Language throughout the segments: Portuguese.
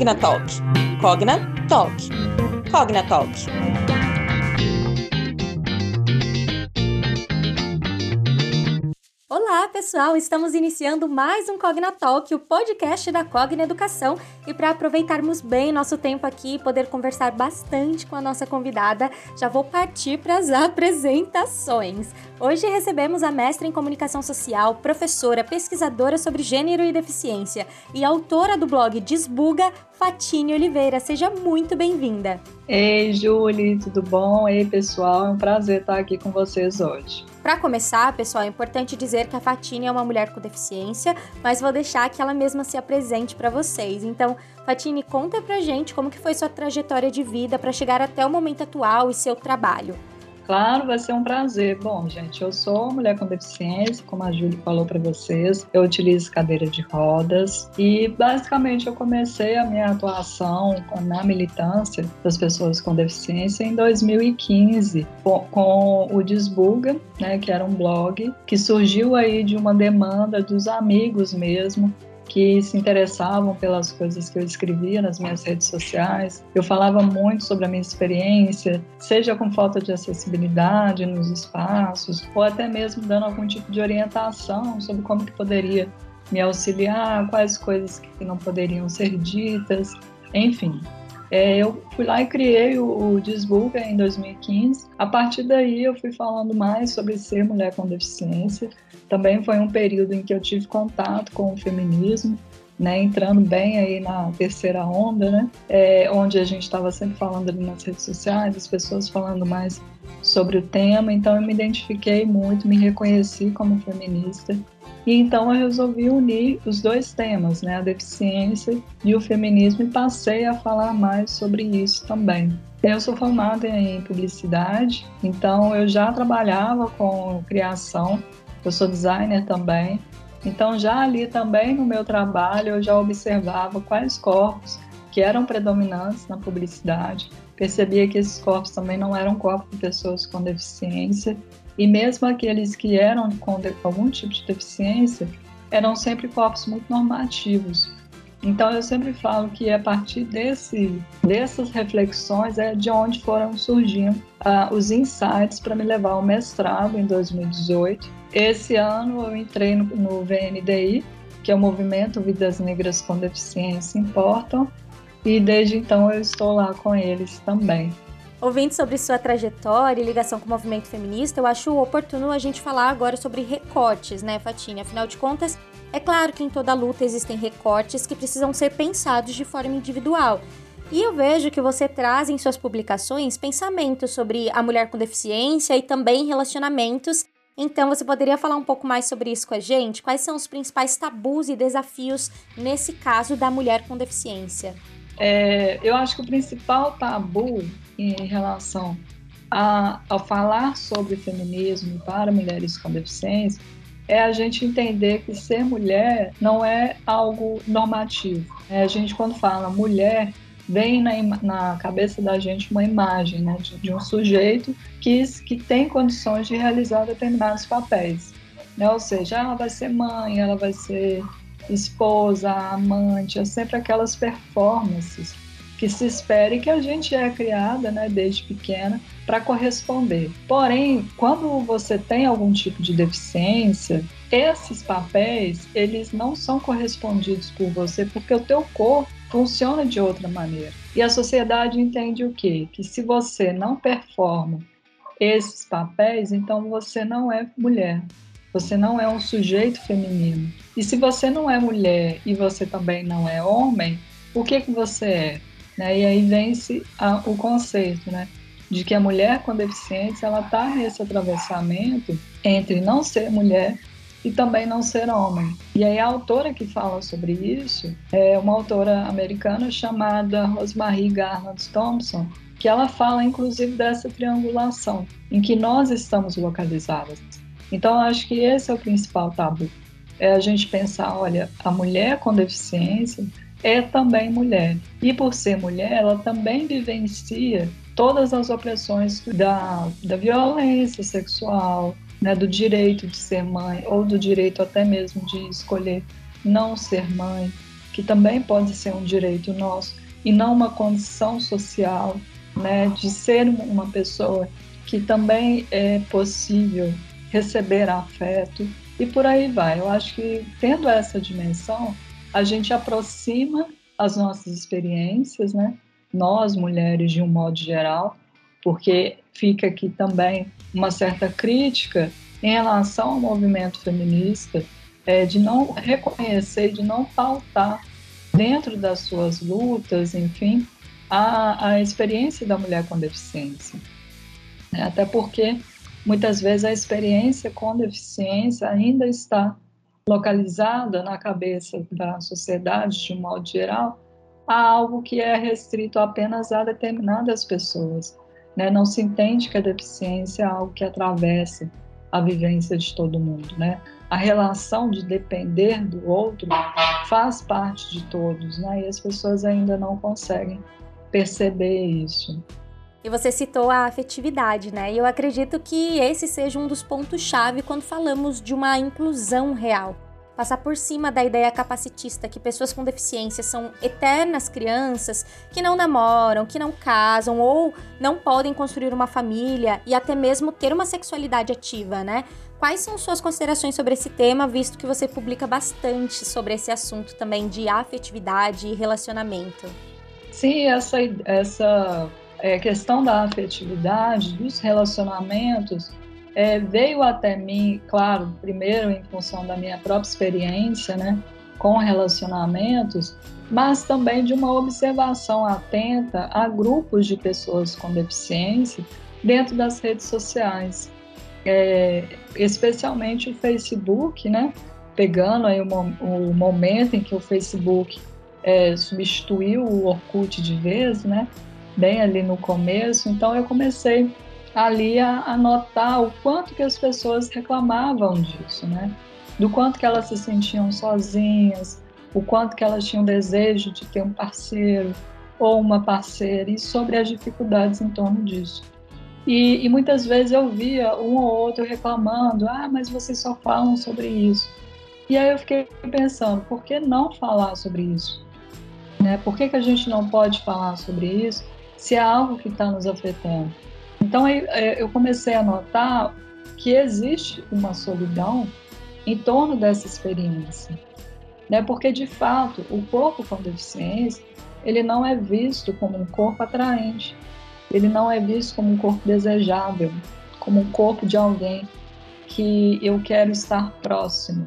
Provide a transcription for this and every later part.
Cognatalk. Cognatalk. Cognatalk. Olá, pessoal! Estamos iniciando mais um Cognatalk, o podcast da Cogna Educação. E para aproveitarmos bem nosso tempo aqui e poder conversar bastante com a nossa convidada, já vou partir para as apresentações. Hoje recebemos a mestra em comunicação social, professora, pesquisadora sobre gênero e deficiência e autora do blog Desbuga, Fatine Oliveira. Seja muito bem-vinda. Ei, Julie, tudo bom? Ei, pessoal, é um prazer estar aqui com vocês hoje. Para começar, pessoal, é importante dizer que a Fatine é uma mulher com deficiência, mas vou deixar que ela mesma se apresente para vocês. Então, Fatine, conta pra gente como que foi sua trajetória de vida para chegar até o momento atual e seu trabalho. Claro, vai ser um prazer. Bom, gente, eu sou mulher com deficiência, como a Júlia falou para vocês. Eu utilizo cadeira de rodas e basicamente eu comecei a minha atuação na militância das pessoas com deficiência em 2015 com, o Desbuga, né, que era um blog que surgiu aí de uma demanda dos amigos mesmo que se interessavam pelas coisas que eu escrevia nas minhas redes sociais. Eu falava muito sobre a minha experiência, seja com falta de acessibilidade nos espaços, ou até mesmo dando algum tipo de orientação sobre como que poderia me auxiliar, quais coisas que não poderiam ser ditas, enfim. É, eu fui lá e criei o, o em 2015. A partir daí eu fui falando mais sobre ser mulher com deficiência, também foi um período em que eu tive contato com o feminismo, né, entrando bem aí na terceira onda, né, é, onde a gente estava sempre falando ali nas redes sociais, as pessoas falando mais sobre o tema, então eu me identifiquei muito, me reconheci como feminista, e então eu resolvi unir os dois temas, né, a deficiência e o feminismo, e passei a falar mais sobre isso também. Eu sou formada em publicidade, então eu já trabalhava com criação eu sou designer também. Então, já ali também no meu trabalho, eu já observava quais corpos que eram predominantes na publicidade. Percebia que esses corpos também não eram corpos de pessoas com deficiência. E mesmo aqueles que eram com algum tipo de deficiência, eram sempre corpos muito normativos. Então eu sempre falo que a partir desse, dessas reflexões é de onde foram surgindo uh, os insights para me levar ao mestrado em 2018 esse ano eu entrei no, no VNDI, que é o Movimento Vidas Negras com Deficiência Importam, e desde então eu estou lá com eles também. Ouvindo sobre sua trajetória e ligação com o movimento feminista, eu acho oportuno a gente falar agora sobre recortes, né, Fatinha? Afinal de contas, é claro que em toda luta existem recortes que precisam ser pensados de forma individual. E eu vejo que você traz em suas publicações pensamentos sobre a mulher com deficiência e também relacionamentos então, você poderia falar um pouco mais sobre isso com a gente? Quais são os principais tabus e desafios nesse caso da mulher com deficiência? É, eu acho que o principal tabu em relação a, a falar sobre feminismo para mulheres com deficiência é a gente entender que ser mulher não é algo normativo. É, a gente, quando fala mulher, vem na, na cabeça da gente uma imagem né, de, de, um sujeito que, que tem condições de realizar determinados papéis. Né? Ou seja, ela vai ser mãe, ela vai ser esposa, amante, é sempre aquelas performances que se espera e que a gente é criada né, desde pequena para corresponder. Porém, quando você tem algum tipo de deficiência, esses papéis eles não são correspondidos por você porque o teu corpo funciona de outra maneira. E a sociedade entende o quê? Que se você não performa esses papéis, então você não é mulher. Você não é um sujeito feminino. E se você não é mulher e você também não é homem, o que que você é? Né? E aí vence a, o conceito, né? De que a mulher com deficiência ela está nesse atravessamento entre não ser mulher e também não ser homem. E aí a autora que fala sobre isso é uma autora americana chamada Rosemary Garland Thompson, que ela fala inclusive dessa triangulação em que nós estamos localizadas. Então acho que esse é o principal tabu. É a gente pensar, olha, a mulher com deficiência é também mulher. E por ser mulher, ela também vivencia todas as opressões da, da violência sexual, né, do direito de ser mãe ou do direito até mesmo de escolher não ser mãe. que também pode ser um direito nosso e não uma condição social, né, de ser uma pessoa que também é possível receber afeto e por aí vai. Eu acho que tendo essa dimensão, a gente aproxima as nossas experiências, né? Nós mulheres de um modo geral, porque fica aqui também uma certa crítica em relação ao movimento feminista é, de não reconhecer, de não pautar dentro das suas lutas, enfim, a, a experiência da mulher com deficiência. Até porque muitas vezes a experiência com deficiência ainda está localizada na cabeça da sociedade de um modo geral a algo que é restrito apenas a determinadas pessoas. Né? Não se entende que a deficiência é algo que atravessa a vivência de todo mundo. Né? A relação de depender do outro faz parte de todos, né? e as pessoas ainda não conseguem perceber isso. E você citou a afetividade, né? E eu acredito que esse seja um dos pontos-chave quando falamos de uma inclusão real. Passar por cima da ideia capacitista que pessoas com deficiência são eternas crianças que não namoram, que não casam ou não podem construir uma família e até mesmo ter uma sexualidade ativa, né? Quais são suas considerações sobre esse tema, visto que você publica bastante sobre esse assunto também de afetividade e relacionamento? Sim, essa, essa é, questão da afetividade, dos relacionamentos, é, veio até mim, claro, primeiro em função da minha própria experiência, né, com relacionamentos, mas também de uma observação atenta a grupos de pessoas com deficiência dentro das redes sociais, é, especialmente o Facebook, né, pegando aí o, o momento em que o Facebook é, substituiu o Orkut de vez, né, bem ali no começo, então eu comecei ali a, a notar o quanto que as pessoas reclamavam disso, né? Do quanto que elas se sentiam sozinhas, o quanto que elas tinham desejo de ter um parceiro ou uma parceira e sobre as dificuldades em torno disso. E, e, muitas vezes eu via um ou outro reclamando: ah, mas vocês só falam sobre isso. E aí eu fiquei pensando: por que não falar sobre isso? Né? Por que, que a gente não pode falar sobre isso se é algo que está nos afetando? Então é, eu comecei a notar que existe uma solidão em torno dessa experiência, né? Porque de fato o corpo com deficiência ele não é visto como um corpo atraente, ele não é visto como um corpo desejável, como um corpo de alguém que eu quero estar próximo,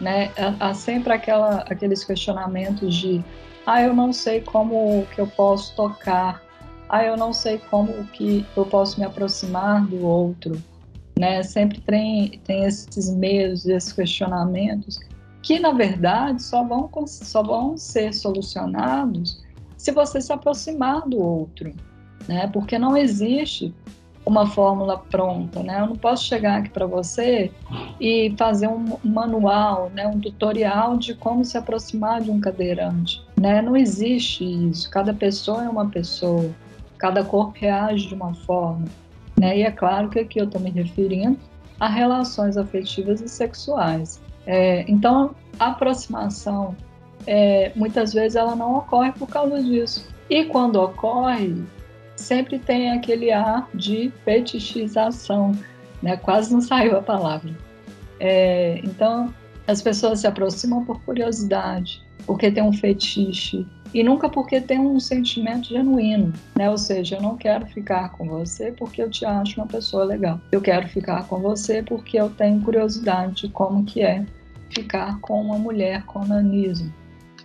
né? Há sempre aquela, aqueles questionamentos de, ah, eu não sei como que eu posso tocar, ah, eu não sei como que eu posso me aproximar do outro, né? Sempre tem, tem esses medos, esses questionamentos que na verdade só vão, só vão ser solucionados se você se aproximar do outro, né? Porque não existe uma fórmula pronta, né? Eu não posso chegar aqui para você e fazer um manual, né, um tutorial de como se aproximar de um cadeirante, né? Não existe isso. Cada pessoa é uma pessoa cada corpo reage de uma forma. Né? E é claro que aqui eu estou me referindo a relações afetivas e sexuais. É, então, a aproximação, é, muitas vezes, ela não ocorre por causa disso. E quando ocorre, sempre tem aquele ar de fetichização, né? quase não saiu a palavra. É, então, as pessoas se aproximam por curiosidade, porque tem um fetiche, e nunca porque tem um sentimento genuíno, né? Ou seja, eu não quero ficar com você porque eu te acho uma pessoa legal. Eu quero ficar com você porque eu tenho curiosidade de como que é ficar com uma mulher com nanismo,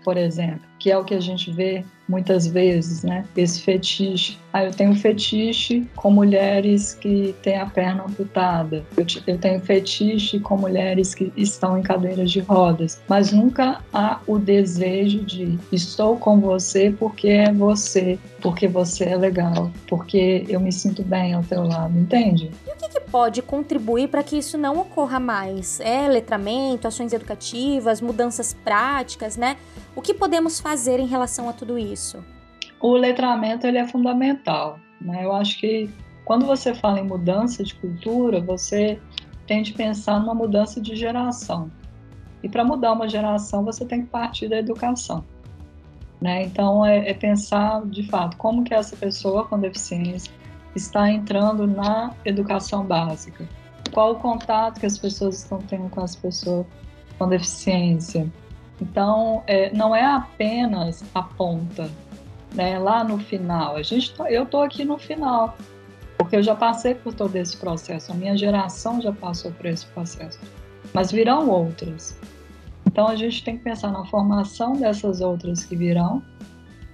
por exemplo, que é o que a gente vê muitas vezes, né? Esse fetiche. Ah, eu tenho fetiche com mulheres que têm a perna amputada. Eu, eu tenho fetiche com mulheres que estão em cadeiras de rodas. Mas nunca há o desejo de estou com você porque é você, porque você é legal, porque eu me sinto bem ao teu lado, entende? E o que, que pode contribuir para que isso não ocorra mais? É letramento, ações educativas, mudanças práticas, né? O que podemos fazer em relação a tudo isso? O letramento ele é fundamental. Né? Eu acho que quando você fala em mudança de cultura, você tem de pensar numa mudança de geração. E para mudar uma geração, você tem que partir da educação. Né? Então, é, é, pensar, de fato, como que essa pessoa com deficiência está entrando na educação básica. Qual o contato que as pessoas estão tendo com as pessoas com deficiência. Então, é, não é apenas a ponta, né, lá no final. A gente, tá, eu estou aqui no final, porque eu já passei por todo esse processo, a minha geração já passou por esse processo, mas virão outras. Então a gente tem que pensar na formação dessas outras que virão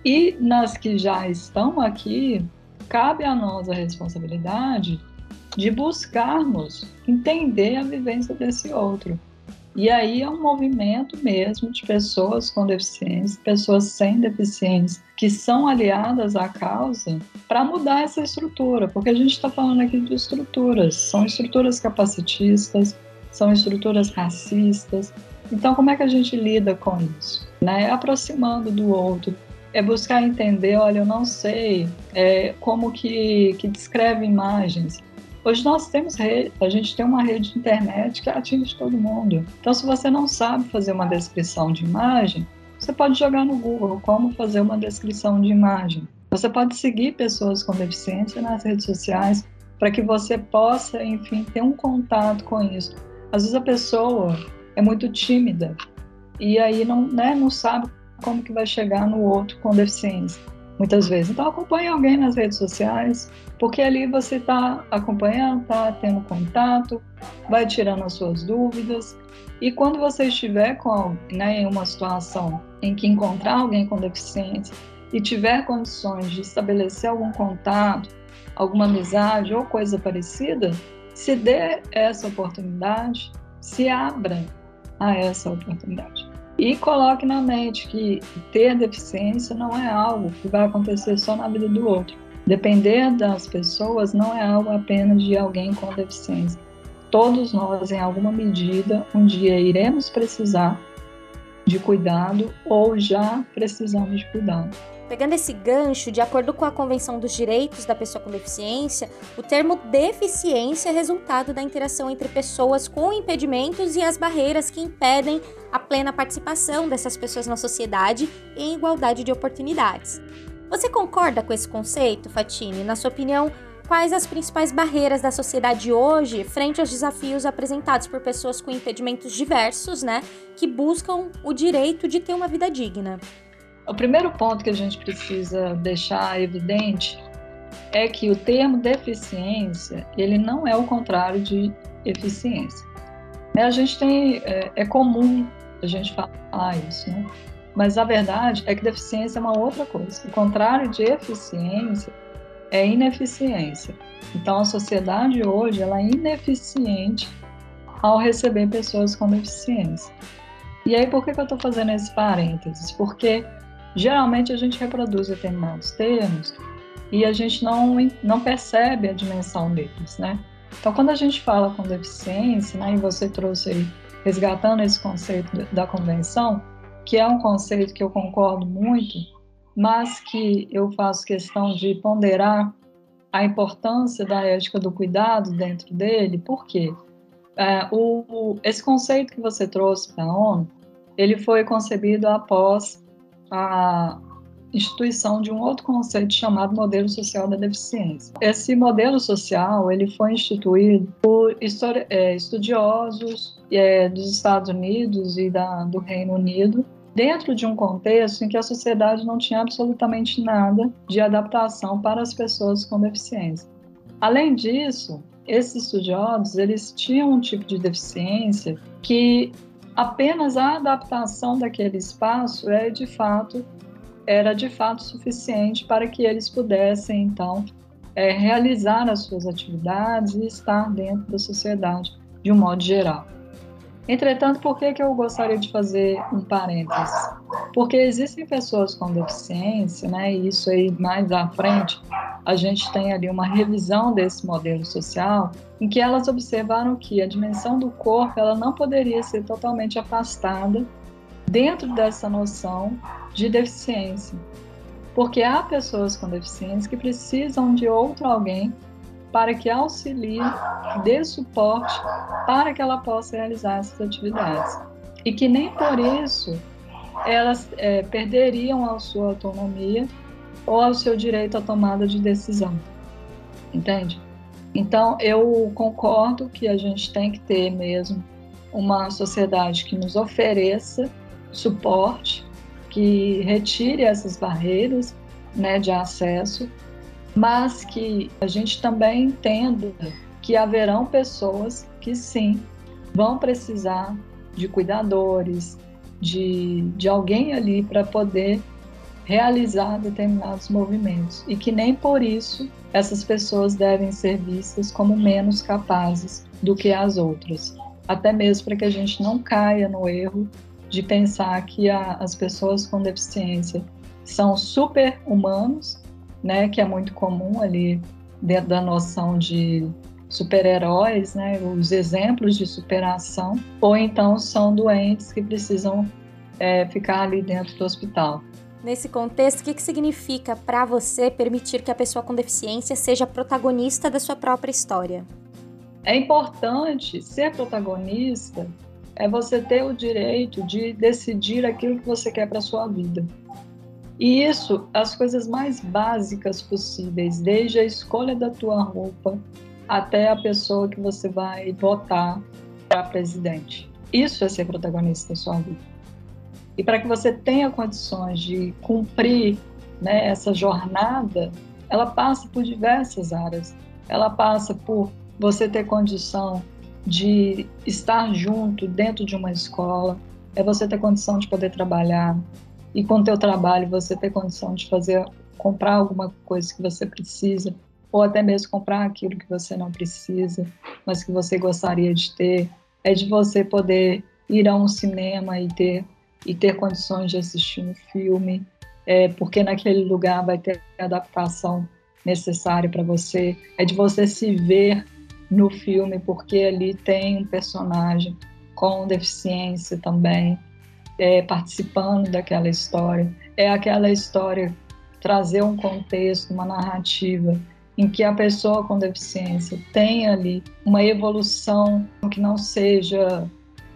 e nas que já estão aqui, cabe a nós a responsabilidade de buscarmos entender a vivência desse outro. E aí é um movimento mesmo de pessoas com deficiência, pessoas sem deficiência, que são aliadas à causa para mudar essa estrutura, porque a gente está falando aqui de estruturas, são estruturas capacitistas, são estruturas racistas. Então, como é que a gente lida com isso? Né? É aproximando do outro, é buscar entender, olha, eu não sei é, como que, que descreve imagens, Hoje nós temos rede, a gente tem uma rede de internet que atinge todo mundo. Então, se você não sabe fazer uma descrição de imagem, você pode jogar no Google como fazer uma descrição de imagem. Você pode seguir pessoas com deficiência nas redes sociais para que você possa, enfim, ter um contato com isso. Às vezes a pessoa é muito tímida e aí não, né, não sabe como que vai chegar no outro com deficiência muitas vezes. Então acompanhe alguém nas redes sociais, porque ali você está acompanhando, está tendo contato, vai tirando as suas dúvidas. E quando você estiver com, né, em uma situação em que encontrar alguém com deficiência e tiver condições de estabelecer algum contato, alguma amizade ou coisa parecida, se dê essa oportunidade, se abra a essa oportunidade. E coloque na mente que ter deficiência não é algo que vai acontecer só na vida do outro. Depender das pessoas não é algo apenas de alguém com deficiência. Todos nós, em alguma medida, um dia iremos precisar de cuidado ou já precisamos de cuidado. Pegando esse gancho, de acordo com a Convenção dos Direitos da Pessoa com Deficiência, o termo deficiência é resultado da interação entre pessoas com impedimentos e as barreiras que impedem a plena participação dessas pessoas na sociedade em igualdade de oportunidades. Você concorda com esse conceito, Fatine? Na sua opinião, quais as principais barreiras da sociedade hoje frente aos desafios apresentados por pessoas com impedimentos diversos, né, que buscam o direito de ter uma vida digna? O primeiro ponto que a gente precisa deixar evidente é que o termo deficiência ele não é o contrário de eficiência. É, a gente tem é, é comum a gente falar isso, né? Mas a verdade é que deficiência é uma outra coisa. O contrário de eficiência é ineficiência. Então a sociedade hoje ela é ineficiente ao receber pessoas com deficiência. E aí por que, que eu estou fazendo esse parênteses? Porque geralmente a gente reproduz determinados termos e a gente não, não percebe a dimensão deles, né? Então, quando a gente fala com deficiência, né, e você trouxe aí, resgatando esse conceito da convenção, que é um conceito que eu concordo muito, mas que eu faço questão de ponderar a importância da ética do cuidado dentro dele, por quê? É, o, esse conceito que você trouxe para a ONU, ele foi concebido após a instituição de um outro conceito chamado modelo social da deficiência. Esse modelo social ele foi instituído por é, estudiosos é, dos Estados Unidos e da, do Reino Unido dentro de um contexto em que a sociedade não tinha absolutamente nada de adaptação para as pessoas com deficiência. Além disso, esses estudiosos eles tinham um tipo de deficiência que apenas a adaptação daquele espaço é de fato era de fato suficiente para que eles pudessem então é, realizar as suas atividades e estar dentro da sociedade de um modo geral. Entretanto, por que, que eu gostaria de fazer um parênteses? Porque existem pessoas com deficiência, né, e isso aí mais à frente, a gente tem ali uma revisão desse modelo social, em que elas observaram que a dimensão do corpo ela não poderia ser totalmente afastada dentro dessa noção de deficiência. Porque há pessoas com deficiência que precisam de outro alguém para que auxilie, dê suporte para que ela possa realizar essas atividades. e que nem por isso elas é, perderiam a sua autonomia ou ao seu direito à tomada de decisão. Entende? Então, eu concordo que a gente tem que ter mesmo uma sociedade que nos ofereça suporte, que retire essas barreiras né, de acesso, mas que a gente também entenda que haverão pessoas que sim vão precisar de cuidadores, de, de alguém ali para poder realizar determinados movimentos. E que nem por isso essas pessoas devem ser vistas como menos capazes do que as outras, até mesmo para que a gente não caia no erro de pensar que a, as pessoas com deficiência são super humanos, né, que é muito comum ali dentro da noção de super-heróis, né, os exemplos de superação, ou então são doentes que precisam é, ficar ali dentro do hospital. Nesse contexto, o que, que significa para você permitir que a pessoa com deficiência seja protagonista da sua própria história? É importante ser protagonista, é você ter o direito de decidir aquilo que você quer para sua vida. E isso, as coisas mais básicas possíveis, desde a escolha da tua roupa até a pessoa que você vai votar para presidente. Isso é ser protagonista da sua vida. E para que você tenha condições de cumprir né, essa jornada, ela passa por diversas áreas. Ela passa por você ter condição de estar junto dentro de uma escola, é você ter condição de poder trabalhar e com o teu trabalho você ter condição de fazer comprar alguma coisa que você precisa ou até mesmo comprar aquilo que você não precisa, mas que você gostaria de ter, é de você poder ir a um cinema e ter e ter condições de assistir um filme, é, porque naquele lugar vai ter a adaptação necessária para você, é de você se ver no filme, porque ali tem um personagem com deficiência também, é, participando daquela história. É aquela história trazer um contexto, uma narrativa em que a pessoa com deficiência tenha ali uma evolução que não seja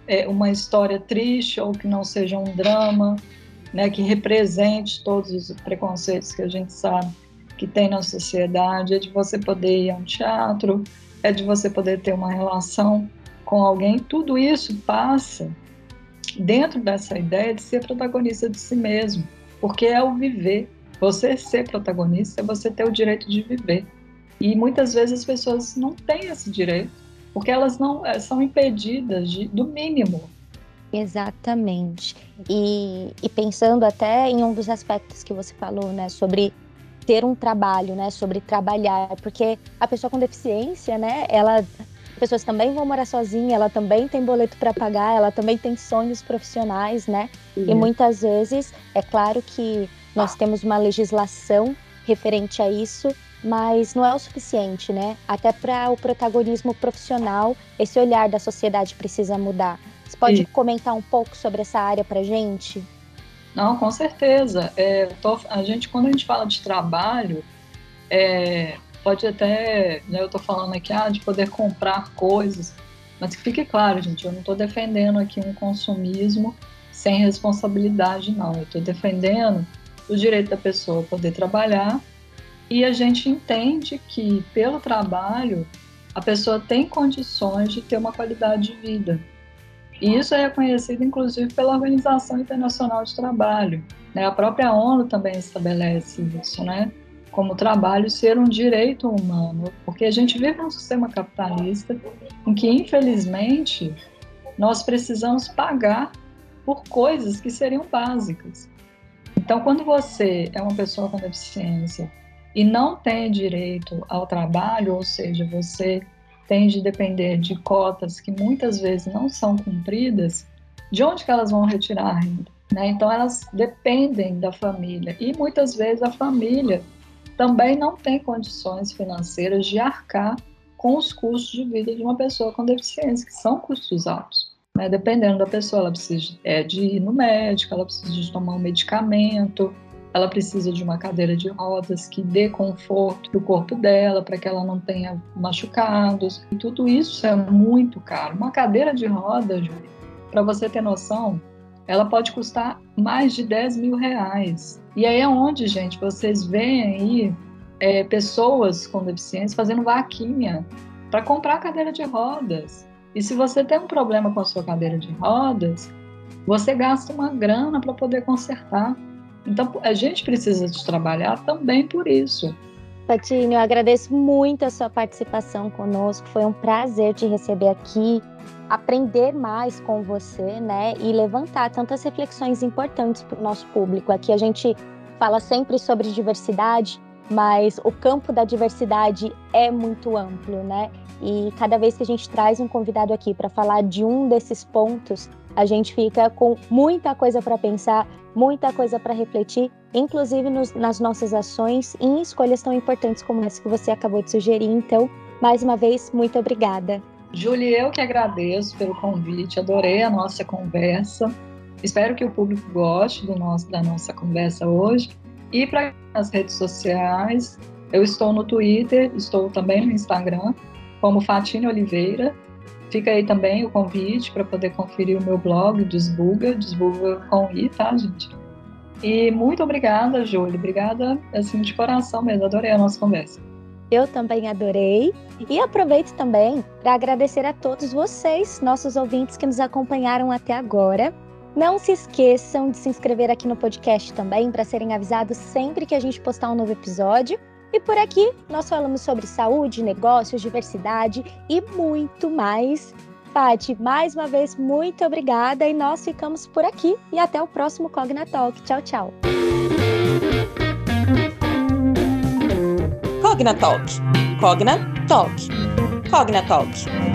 é, uma história triste ou que não seja um drama, né, que represente todos os preconceitos que a gente sabe que tem na sociedade, é de você poder ir a um teatro, é de você poder ter uma relação com alguém, tudo isso passa dentro dessa ideia de ser protagonista de si mesmo, porque é o viver, você ser protagonista é você ter o direito de viver. E muitas vezes as pessoas não têm esse direito, porque elas não eh, são impedidas de, do mínimo. Exatamente. E, e pensando até em um dos aspectos que você falou, né, sobre ter um trabalho, né, sobre trabalhar, porque a pessoa com deficiência, né, ela pessoas também vão morar sozinha, ela também tem boleto para pagar, ela também tem sonhos profissionais, né? Uhum. E muitas vezes, é claro que nós temos uma legislação referente a isso, mas não é o suficiente, né? Até para o protagonismo profissional, esse olhar da sociedade precisa mudar. Você pode comentar um pouco sobre essa área para gente? Não, com certeza. É, tô, a gente, quando a gente fala de trabalho, é, pode até, né, eu estou falando aqui ah, de poder comprar coisas, mas que fique claro, gente, eu não estou defendendo aqui um consumismo sem responsabilidade, não. Eu estou defendendo o direito da pessoa poder trabalhar e a gente entende que pelo trabalho a pessoa tem condições de ter uma qualidade de vida. E isso é reconhecido inclusive pela Organização Internacional de Trabalho. Né? A própria ONU também estabelece isso, né? Como trabalho ser um direito humano, porque a gente vive num sistema capitalista em que, infelizmente, nós precisamos pagar por coisas que seriam básicas. Então, quando você é uma pessoa com deficiência e não tem direito ao trabalho, ou seja, você tem de depender de cotas que muitas vezes não são cumpridas, de onde que elas vão retirar a renda? Né? Então elas dependem da família e muitas vezes a família também não tem condições financeiras de arcar com os custos de vida de uma pessoa com deficiência, que são custos altos. Né? Dependendo da pessoa, ela precisa é, de ir no médico, ela precisa de tomar um medicamento, ela precisa de uma cadeira de rodas que dê conforto para o corpo dela, para que ela não tenha machucados. E tudo isso é muito caro. Uma cadeira de rodas, para você ter noção, ela pode custar mais de 10 mil reais. E aí é onde, gente, vocês veem aí é, pessoas com deficiência fazendo vaquinha para comprar cadeira de rodas. E se você tem um problema com a sua cadeira de rodas, você gasta uma grana para poder consertar. Então, a gente precisa de trabalhar também por isso. Patinho, eu agradeço muito a sua participação conosco. Foi um prazer te receber aqui, aprender mais com você, né? E levantar tantas reflexões importantes para o nosso público. Aqui a gente fala sempre sobre diversidade, mas o campo da diversidade é muito amplo, né? E cada vez que a gente traz um convidado aqui para falar de um desses pontos, a gente fica com muita coisa para pensar, muita coisa para refletir, inclusive nos, nas nossas ações e em escolhas tão importantes como essa que você acabou de sugerir. Então, mais uma vez, muito obrigada. Julie, eu que agradeço pelo convite, adorei a nossa conversa. Espero que o público goste do nosso, da nossa conversa hoje. E para as redes sociais, eu estou no Twitter, estou também no Instagram, como Fatine Oliveira, Fica aí também o convite para poder conferir o meu blog, Desbuga, Desbuga com I, tá, gente? E muito obrigada, Júlia. Obrigada, assim, de coração mesmo. Adorei a nossa conversa. Eu também adorei. E aproveito também para agradecer a todos vocês, nossos ouvintes que nos acompanharam até agora. Não se esqueçam de se inscrever aqui no podcast também para serem avisados sempre que a gente postar um novo episódio. E por aqui nós falamos sobre saúde, negócios, diversidade e muito mais. Pati, mais uma vez, muito obrigada e nós ficamos por aqui e até o próximo Cogna Talk. Tchau, tchau. Cogna Talk. Cogna Talk. Cogna Talk.